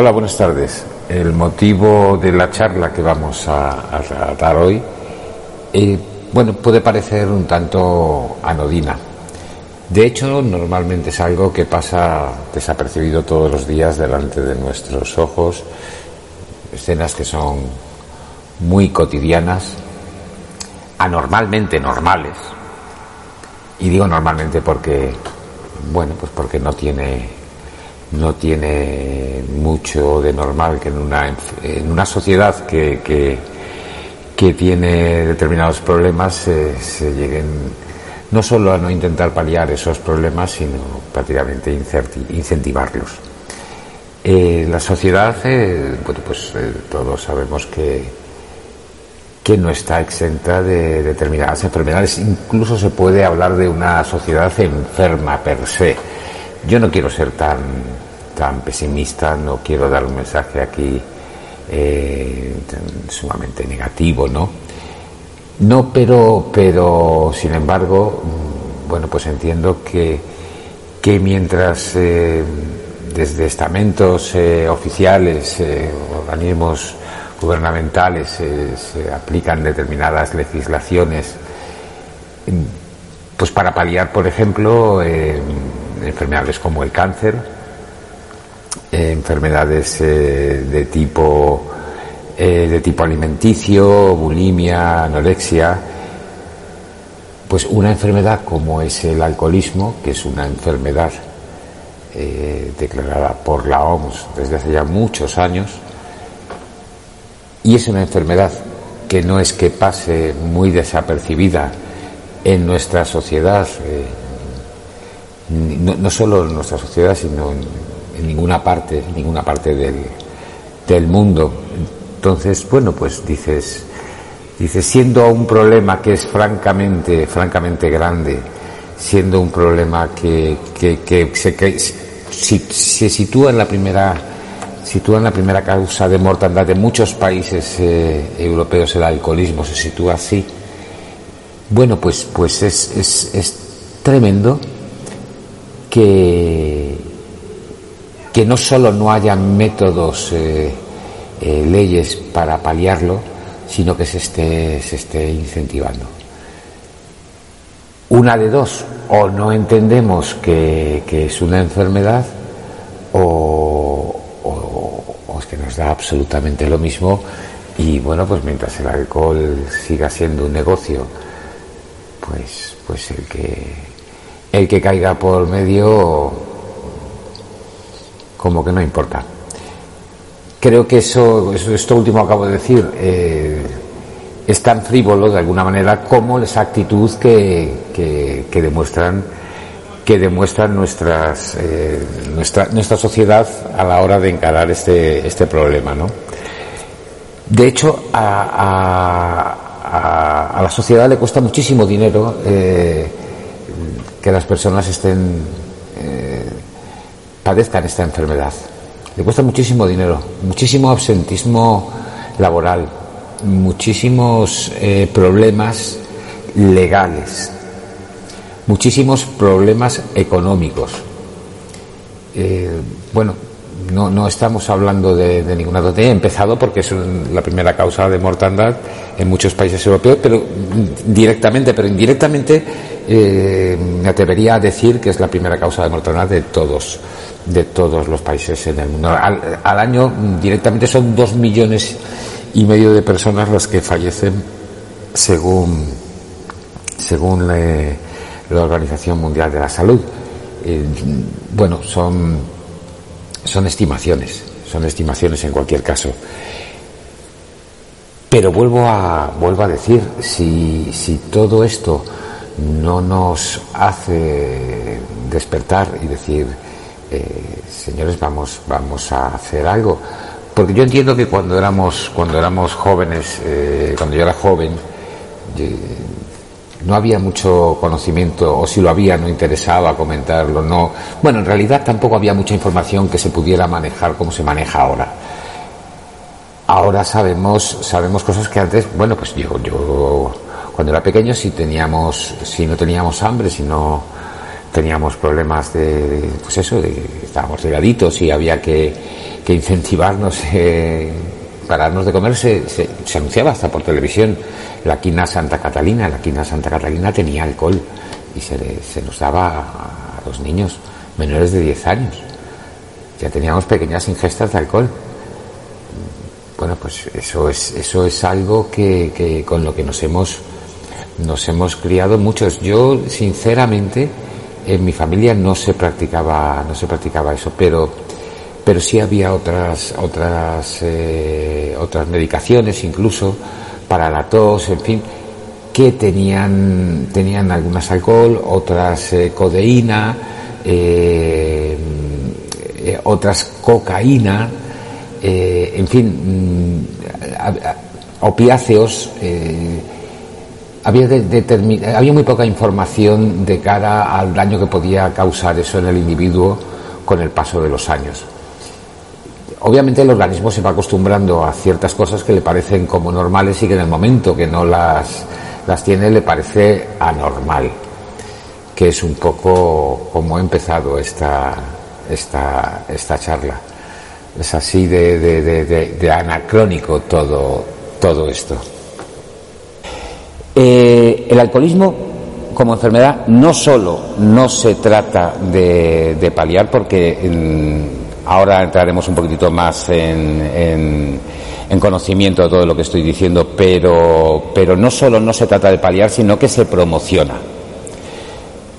Hola, buenas tardes. El motivo de la charla que vamos a, tratar hoy, eh, bueno, puede parecer un tanto anodina. De hecho, normalmente es algo que pasa desapercibido todos los días delante de nuestros ojos, escenas que son muy cotidianas, anormalmente normales. Y digo normalmente porque, bueno, pues porque no tiene no tiene mucho de normal que en una, en una sociedad que, que, tiene determinados problemas se lleguen no solo a no intentar paliar esos problemas, sino prácticamente incentivarlos. Eh, la sociedad, eh, bueno, pues eh, todos sabemos que, que no está exenta de determinadas enfermedades. Incluso se puede hablar de una sociedad enferma per se yo no quiero ser tan, tan pesimista, no quiero dar un mensaje aquí eh, sumamente negativo, ¿no? No, pero, pero sin embargo, mm, bueno, pues entiendo que, que mientras eh, desde estamentos eh, oficiales, organismos gubernamentales se aplican determinadas legislaciones, mm, pues para paliar, por ejemplo, enfermedades como el cáncer, eh, enfermedades eh, de tipo eh, de tipo alimenticio, bulimia, anorexia, pues una enfermedad como es el alcoholismo, que es una enfermedad declarada por la OMS desde hace ya muchos años, y es una enfermedad que no es que pase muy desapercibida en nuestra sociedad, no, solo en nuestra sociedad, sino en, ninguna parte, en ninguna parte del, del mundo. Entonces, bueno, pues dices, dices, siendo un problema que es francamente, francamente grande, siendo un problema que, que, se, que se sitúa en la primera sitúa en la primera causa de mortandad de muchos países eh, europeos el alcoholismo se sitúa así bueno pues pues es, es, es tremendo que, que no solo no haya métodos, eh, eh, leyes para paliarlo, sino que se esté, se esté incentivando. Una de dos, o no entendemos que, es una enfermedad, o, o, es que nos da absolutamente lo mismo, y bueno, pues mientras el alcohol siga siendo un negocio, pues, pues el que el que caiga por medio como que no importa. Creo que eso, esto último acabo de decir, eh, es tan frívolo de alguna manera como esa actitud que, que, demuestran que demuestran nuestras, eh, nuestra, nuestra sociedad a la hora de encarar este, este problema. ¿no? De hecho, a, a, a, la sociedad le cuesta muchísimo dinero eh, que las personas estén eh, padezcan esta enfermedad. Le cuesta muchísimo dinero, muchísimo absentismo laboral, muchísimos eh, problemas legales, muchísimos problemas económicos. Eh, bueno, no, no estamos hablando de, ninguna tontería. He empezado porque es la primera causa de mortandad en muchos países europeos, pero directamente, pero indirectamente eh, me atrevería a decir que es la primera causa de mortandad de todos, de todos los países en el mundo. Al, año directamente son dos millones y medio de personas las que fallecen según, según la Organización Mundial de la Salud. Eh, bueno, son son estimaciones, son estimaciones en cualquier caso. Pero vuelvo a, vuelvo a decir, si, si todo esto no nos hace despertar y decir, eh, señores, vamos, vamos a hacer algo. Porque yo entiendo que cuando éramos, cuando éramos jóvenes, eh, cuando yo era joven, no había mucho conocimiento, o si lo había no interesaba comentarlo, no. Bueno, en realidad tampoco había mucha información que se pudiera manejar como se maneja ahora. Ahora sabemos, sabemos cosas que antes, bueno, pues yo, yo cuando era pequeño si teníamos, si no teníamos hambre, si no, teníamos problemas de, pues eso, de, estábamos regaditos y había que, que incentivarnos, eh, pararnos de comer, se, anunciaba hasta por televisión la quina Santa Catalina, la quina Santa Catalina tenía alcohol y se, nos daba a los niños menores de 10 años. Ya teníamos pequeñas ingestas de alcohol. Bueno, pues eso es, eso es algo que con lo que nos hemos, nos hemos criado muchos. Yo, sinceramente, en mi familia no se practicaba, no se practicaba eso, pero, pero sí había otras, otras, eh, otras medicaciones incluso para la tos, en fin, que tenían, tenían algunas alcohol, otras eh, codeína, eh, otras cocaína, en fin, mm, opiáceos había, había muy poca información de cara al daño que podía causar eso en el individuo con el paso de los años. Obviamente el organismo se va acostumbrando a ciertas cosas que le parecen como normales y que en el momento que no las, las tiene le parece anormal, que es un poco como ha empezado esta, esta, esta charla. Es así de, de anacrónico todo, todo esto. Eh, el alcoholismo como enfermedad no solo no se trata de, paliar, porque ahora entraremos un poquitito más en, conocimiento de todo lo que estoy diciendo, pero, pero no solo no se trata de paliar, sino que se promociona.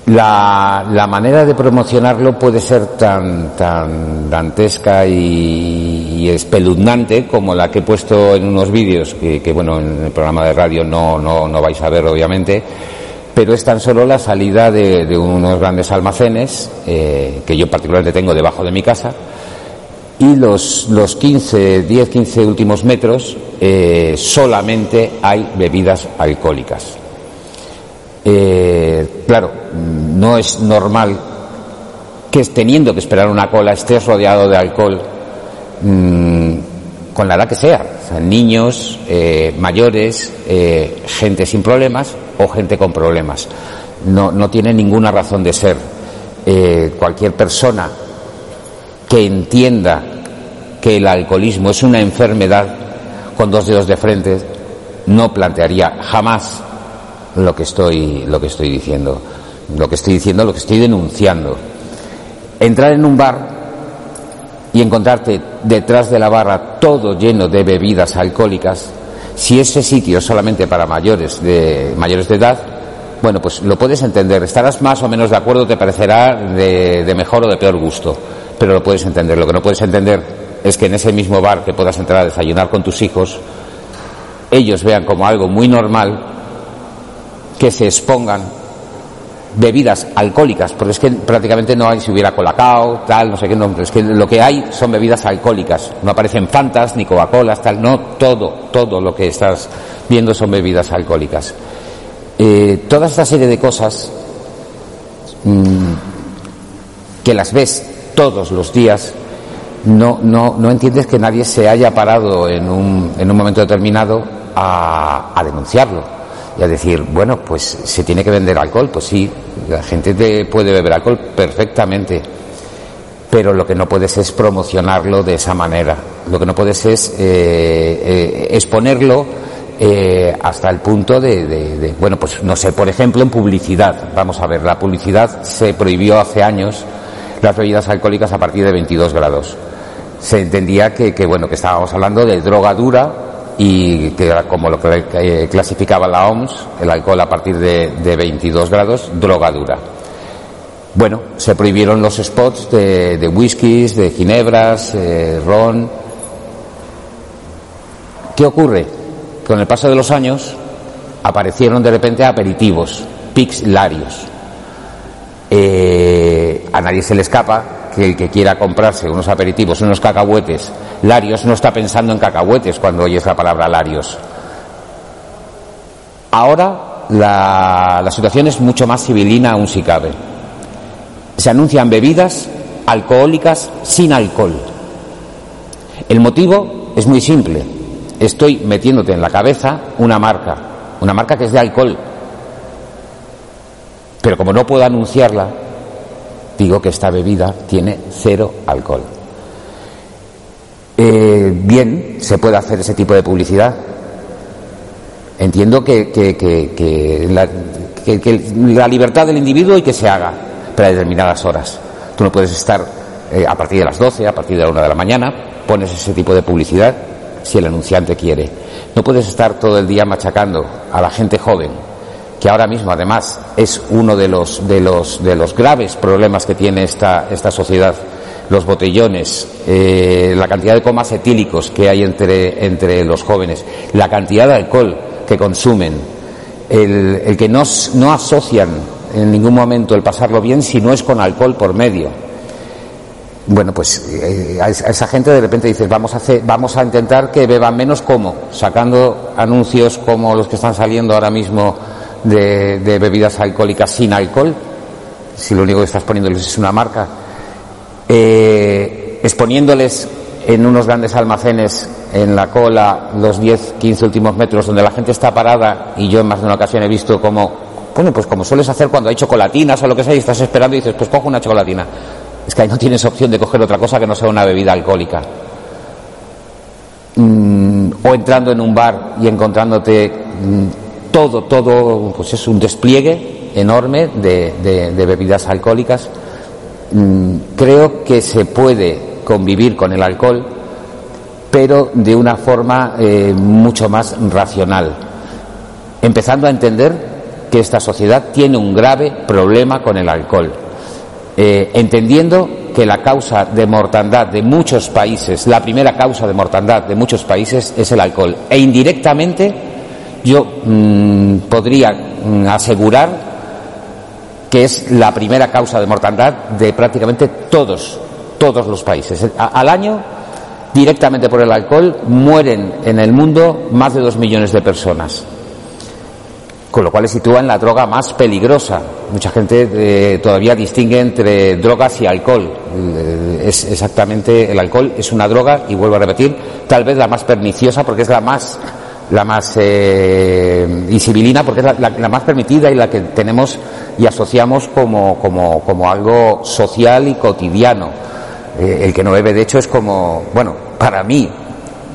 La, manera de promocionarlo puede ser tan, tan dantesca y, espeluznante como la que he puesto en unos vídeos, que, bueno, en el programa de radio no, no, no, vais a ver obviamente, pero es tan solo la salida de, unos grandes almacenes, eh, que yo particularmente tengo debajo de mi casa, y los, los 15, 10, 15 últimos metros eh, solamente hay bebidas alcohólicas. Eh, claro, no es normal que teniendo que esperar una cola estés rodeado de alcohol mm, con la edad que sea, niños, eh, mayores, eh, gente sin problemas o gente con problemas. No, no tiene ninguna razón de ser. cualquier persona que entienda que el alcoholismo es una enfermedad con dos dedos de frente no plantearía jamás lo que estoy, lo que estoy diciendo. Lo que estoy diciendo, lo que estoy denunciando. Entrar en un bar y encontrarte detrás de la barra todo lleno de bebidas alcohólicas, si ese sitio es solamente para mayores de, mayores de edad, bueno, pues lo puedes entender. Estarás más o menos de acuerdo, te parecerá de, de mejor o de peor gusto, pero lo puedes entender. Lo que no puedes entender es que en ese mismo bar que puedas entrar a desayunar con tus hijos, ellos vean como algo muy normal que se expongan bebidas alcohólicas, porque es que prácticamente no hay si hubiera colacao, tal, no sé qué, no, es que lo que hay son bebidas alcohólicas, no aparecen fantas ni Coca-Colas, tal, no, todo, todo lo que estás viendo son bebidas alcohólicas. Eh, toda esta serie de cosas mm, que las ves todos los días, no, no, no entiendes que nadie se haya parado en un, en un momento determinado a, a denunciarlo y a decir, bueno, pues se tiene que vender alcohol, pues sí, la gente puede beber alcohol perfectamente, pero lo que no puedes es promocionarlo de esa manera, lo que no puedes es eh, eh, exponerlo eh, hasta el punto de, de, bueno, pues no sé, por ejemplo, en publicidad, vamos a ver, la publicidad se prohibió hace años las bebidas alcohólicas a partir de 22 grados. Se entendía que, que bueno, que estábamos hablando de droga dura, y que era como lo que eh, clasificaba la OMS, el alcohol a partir de, de 22 grados, drogadura. Bueno, se prohibieron los spots de, de whiskies, de ginebras, eh, ron. ¿Qué ocurre? Con el paso de los años aparecieron de repente aperitivos, pics larios. Eh, a nadie se le escapa que el que quiera comprarse unos aperitivos, unos cacahuetes, Larios no está pensando en cacahuetes cuando oyes la palabra Larios. Ahora la, la situación es mucho más civilina aún si cabe. Se anuncian bebidas alcohólicas sin alcohol. El motivo es muy simple. Estoy metiéndote en la cabeza una marca, una marca que es de alcohol. Pero como no puedo anunciarla, digo que esta bebida tiene cero alcohol. Eh, bien, se puede hacer ese tipo de publicidad. Entiendo que, la, libertad del individuo y que se haga, para determinadas horas. Tú no puedes estar eh, a partir de las 12, a partir de la 1 de la mañana, pones ese tipo de publicidad si el anunciante quiere. No puedes estar todo el día machacando a la gente joven, que ahora mismo además es uno de los, de los, de los graves problemas que tiene esta, esta sociedad. Los botellones, eh, la cantidad de comas etílicos que hay entre, entre los jóvenes, la cantidad de alcohol que consumen, el, el que no, no asocian en ningún momento el pasarlo bien si no es con alcohol por medio bueno, pues eh, a esa gente de repente dices, vamos a, hacer, vamos a intentar que beban menos como, sacando anuncios como los que están saliendo ahora mismo de, bebidas alcohólicas sin alcohol, si lo único que estás poniéndoles es una marca, eh, exponiéndoles en unos grandes almacenes en la cola los 10, 15 últimos metros donde la gente está parada y yo en más de una ocasión he visto como, bueno, pues como sueles hacer cuando hay chocolatinas o lo que sea y estás esperando y dices, pues cojo una chocolatina. Es que ahí no tienes opción de coger otra cosa que no sea una bebida alcohólica. Mm, o entrando en un bar y encontrándote mm, todo, todo, pues es un despliegue enorme de, bebidas alcohólicas. Mm, creo que se puede convivir con el alcohol, pero de una forma eh, mucho más racional, empezando a entender que esta sociedad tiene un grave problema con el alcohol eh, entendiendo que la causa de mortandad de muchos países, la primera causa de mortandad de muchos países es el alcohol. E indirectamente yo mm, podría mm, asegurar que es la primera causa de mortandad de prácticamente todos, todos los países. al año, directamente por el alcohol, mueren en el mundo más de dos millones de personas con lo cual le sitúa en la droga más peligrosa. Mucha gente eh, todavía distingue entre drogas y alcohol. Eh, es exactamente el alcohol es una droga y vuelvo a repetir, tal vez la más perniciosa porque es la más la más eh, porque es la, más permitida y la que tenemos y asociamos como, como, como algo social y cotidiano. Eh, el que no bebe, de hecho, es como, bueno, para mí,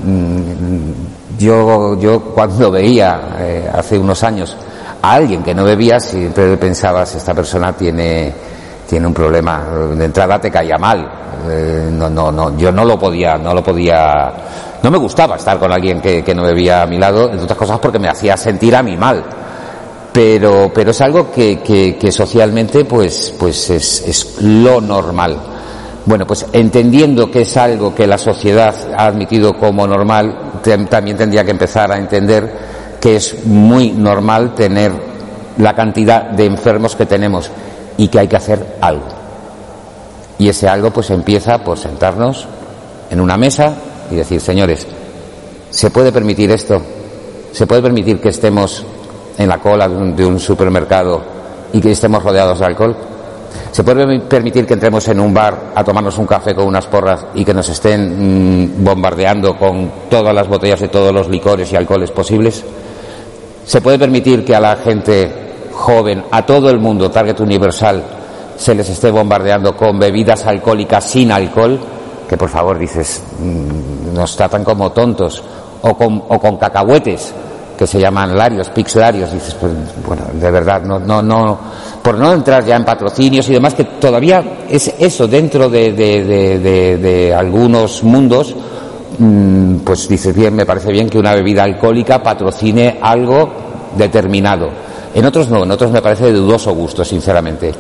mm, yo, yo cuando veía hace unos años a alguien que no bebía, siempre pensabas, esta persona tiene, tiene un problema. De entrada te caía mal. Eh, no, no, no, yo no lo podía, no lo podía, no me gustaba estar con alguien que, no bebía a mi lado, entre otras cosas porque me hacía sentir a mí mal. Pero, pero es algo que, que, que socialmente pues, pues es, es lo normal. Bueno, pues entendiendo que es algo que la sociedad ha admitido como normal, también tendría que empezar a entender que es muy normal tener la cantidad de enfermos que tenemos y que hay que hacer algo. Y ese algo pues empieza por sentarnos en una mesa y decir, señores, ¿se puede permitir esto? ¿Se puede permitir que estemos en la cola de un, supermercado y que estemos rodeados de alcohol? ¿Se puede permitir que entremos en un bar a tomarnos un café con unas porras y que nos estén mm, bombardeando con todas las botellas de todos los licores y alcoholes posibles? ¿Se puede permitir que a la gente joven, a todo el mundo, Target Universal, se les esté bombardeando con bebidas alcohólicas sin alcohol? Que por favor dices, mm, nos tratan como tontos. O con, o con cacahuetes, que se llaman larios, pixelarios. Dices, pues bueno, de verdad, no, no, no, por no entrar ya en patrocinios y demás, que todavía es eso dentro de, de, de, de algunos mundos Mm, pues dices bien, me parece bien que una bebida alcohólica patrocine algo determinado. En otros no, en otros me parece de dudoso gusto, sinceramente.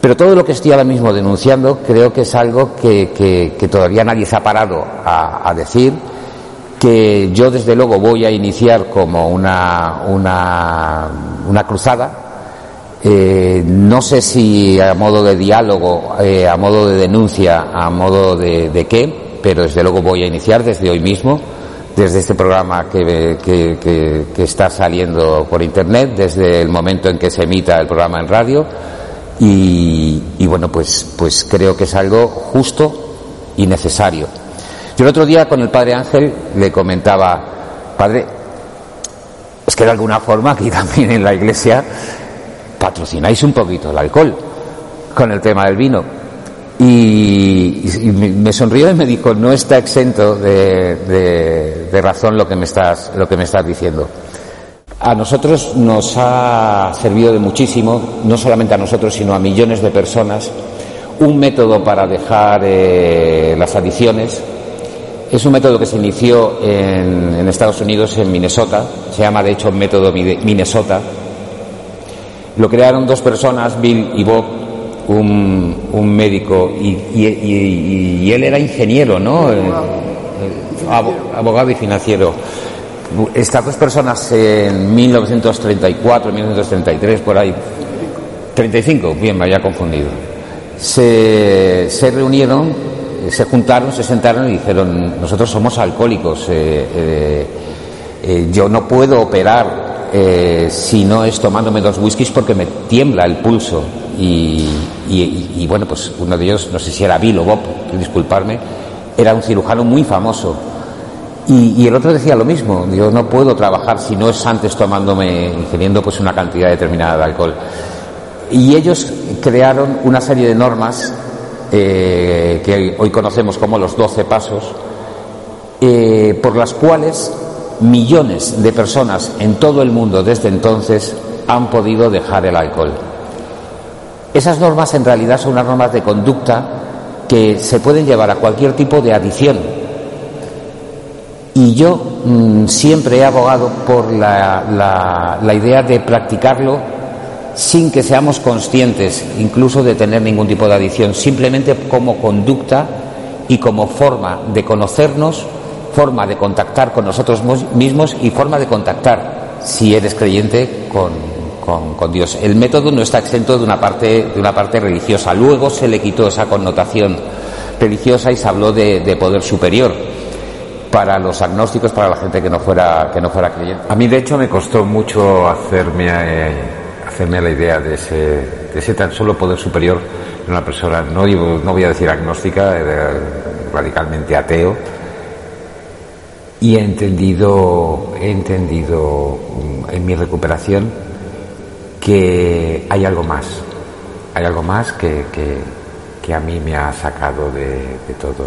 Pero todo lo que estoy ahora mismo denunciando creo que es algo que, todavía nadie se ha parado a, decir, que yo desde luego voy a iniciar como una, una, cruzada. Eh, no sé si a modo de diálogo, eh, a modo de denuncia, a modo de, de qué, pero desde luego voy a iniciar desde hoy mismo, desde este programa que, que, está saliendo por Internet, desde el momento en que se emita el programa en radio. Y, bueno, pues, pues creo que es algo justo y necesario. Yo el otro día con el padre Ángel le comentaba, padre, es que de alguna forma aquí también en la iglesia patrocináis un poquito el alcohol. con el tema del vino. Y, me sonrió y me dijo, no está exento de, de, razón lo que, me estás, lo que me estás diciendo. A nosotros nos ha servido de muchísimo, no solamente a nosotros, sino a millones de personas, un método para dejar eh, las adicciones. Es un método que se inició en, en, Estados Unidos, en Minnesota, se llama de hecho método Minnesota. Lo crearon dos personas, Bill y Bob, un, médico y, él era ingeniero, ¿no? Eh, abogado y financiero. Estas dos personas en 1934, 1933, por ahí, 35, bien, me había confundido, se, se reunieron, se juntaron, se sentaron y dijeron, nosotros somos alcohólicos, eh, eh, yo no puedo operar si no es tomándome dos whiskies porque me tiembla el pulso. Y, bueno, pues uno de ellos, no sé si era Bill o Bob, disculparme, era un cirujano muy famoso. Y, el otro decía lo mismo, yo no puedo trabajar si no es antes tomándome, ingiriendo pues una cantidad determinada de alcohol. Y ellos crearon una serie de normas eh, que hoy conocemos como los 12 pasos, eh, por las cuales millones de personas en todo el mundo desde entonces han podido dejar el alcohol. Esas normas en realidad son unas normas de conducta que se pueden llevar a cualquier tipo de adicción. Y yo mm, siempre he abogado por la, la idea de practicarlo sin que seamos conscientes incluso de tener ningún tipo de adicción, simplemente como conducta y como forma de conocernos, forma de contactar con nosotros mismos y forma de contactar, si eres creyente, con, con, Dios. El método no está exento de una parte de una parte religiosa. Luego se le quitó esa connotación religiosa y se habló de, poder superior para los agnósticos, para la gente que no fuera que no fuera creyente. A mí de hecho me costó mucho hacerme eh, hacerme la idea de ese, de ese tan solo poder superior de una persona no no voy a decir agnóstica, radicalmente ateo. Y he entendido, he entendido mm, en mi recuperación que hay algo más, hay algo más que, que, a mí me ha sacado de, todo,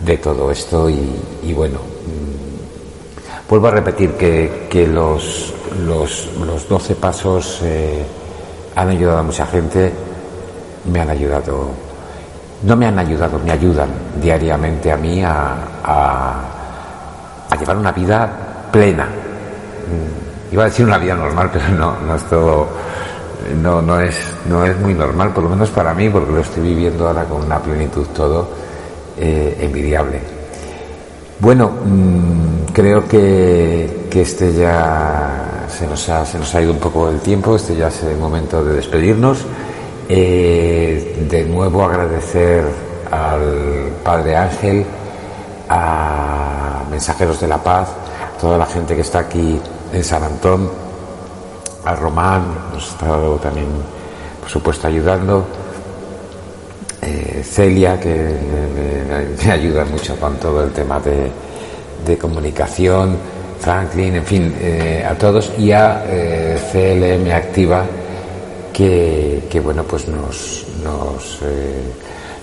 de todo esto y, bueno, mm, vuelvo a repetir que, que los, los, los 12 pasos eh, han ayudado a mucha gente, me han ayudado, no me han ayudado, me ayudan diariamente a mí a, a, a llevar una vida plena. Mm, iba a decir una vida normal, pero no, no es todo, no, no es, no es muy normal, por lo menos para mí, porque lo estoy viviendo ahora con una plenitud todo eh, envidiable. Bueno, mm, creo que, que, este ya se nos, ha, ido un poco el tiempo, este ya es el momento de despedirnos. Eh, de nuevo agradecer al Padre Ángel, a Mensajeros de la Paz, toda la gente que está aquí en San Antón, a Román, nos ha estado también, por supuesto, ayudando. Eh, Celia, que me, ayuda mucho con todo el tema de, comunicación, Franklin, en fin, eh, a todos, y a eh, CLM Activa, que, que, bueno, pues nos, nos,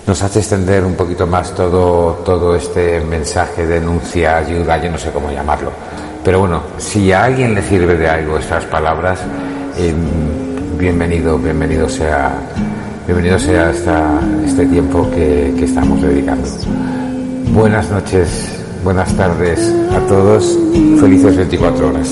nos hace extender un poquito más todo, todo este mensaje, denuncia, ayuda, yo no sé cómo llamarlo. Pero bueno, si a alguien le sirve de algo estas palabras, bienvenido, bienvenido sea, bienvenido sea este tiempo que, que estamos dedicando. Buenas noches, buenas tardes a todos, felices 24 horas.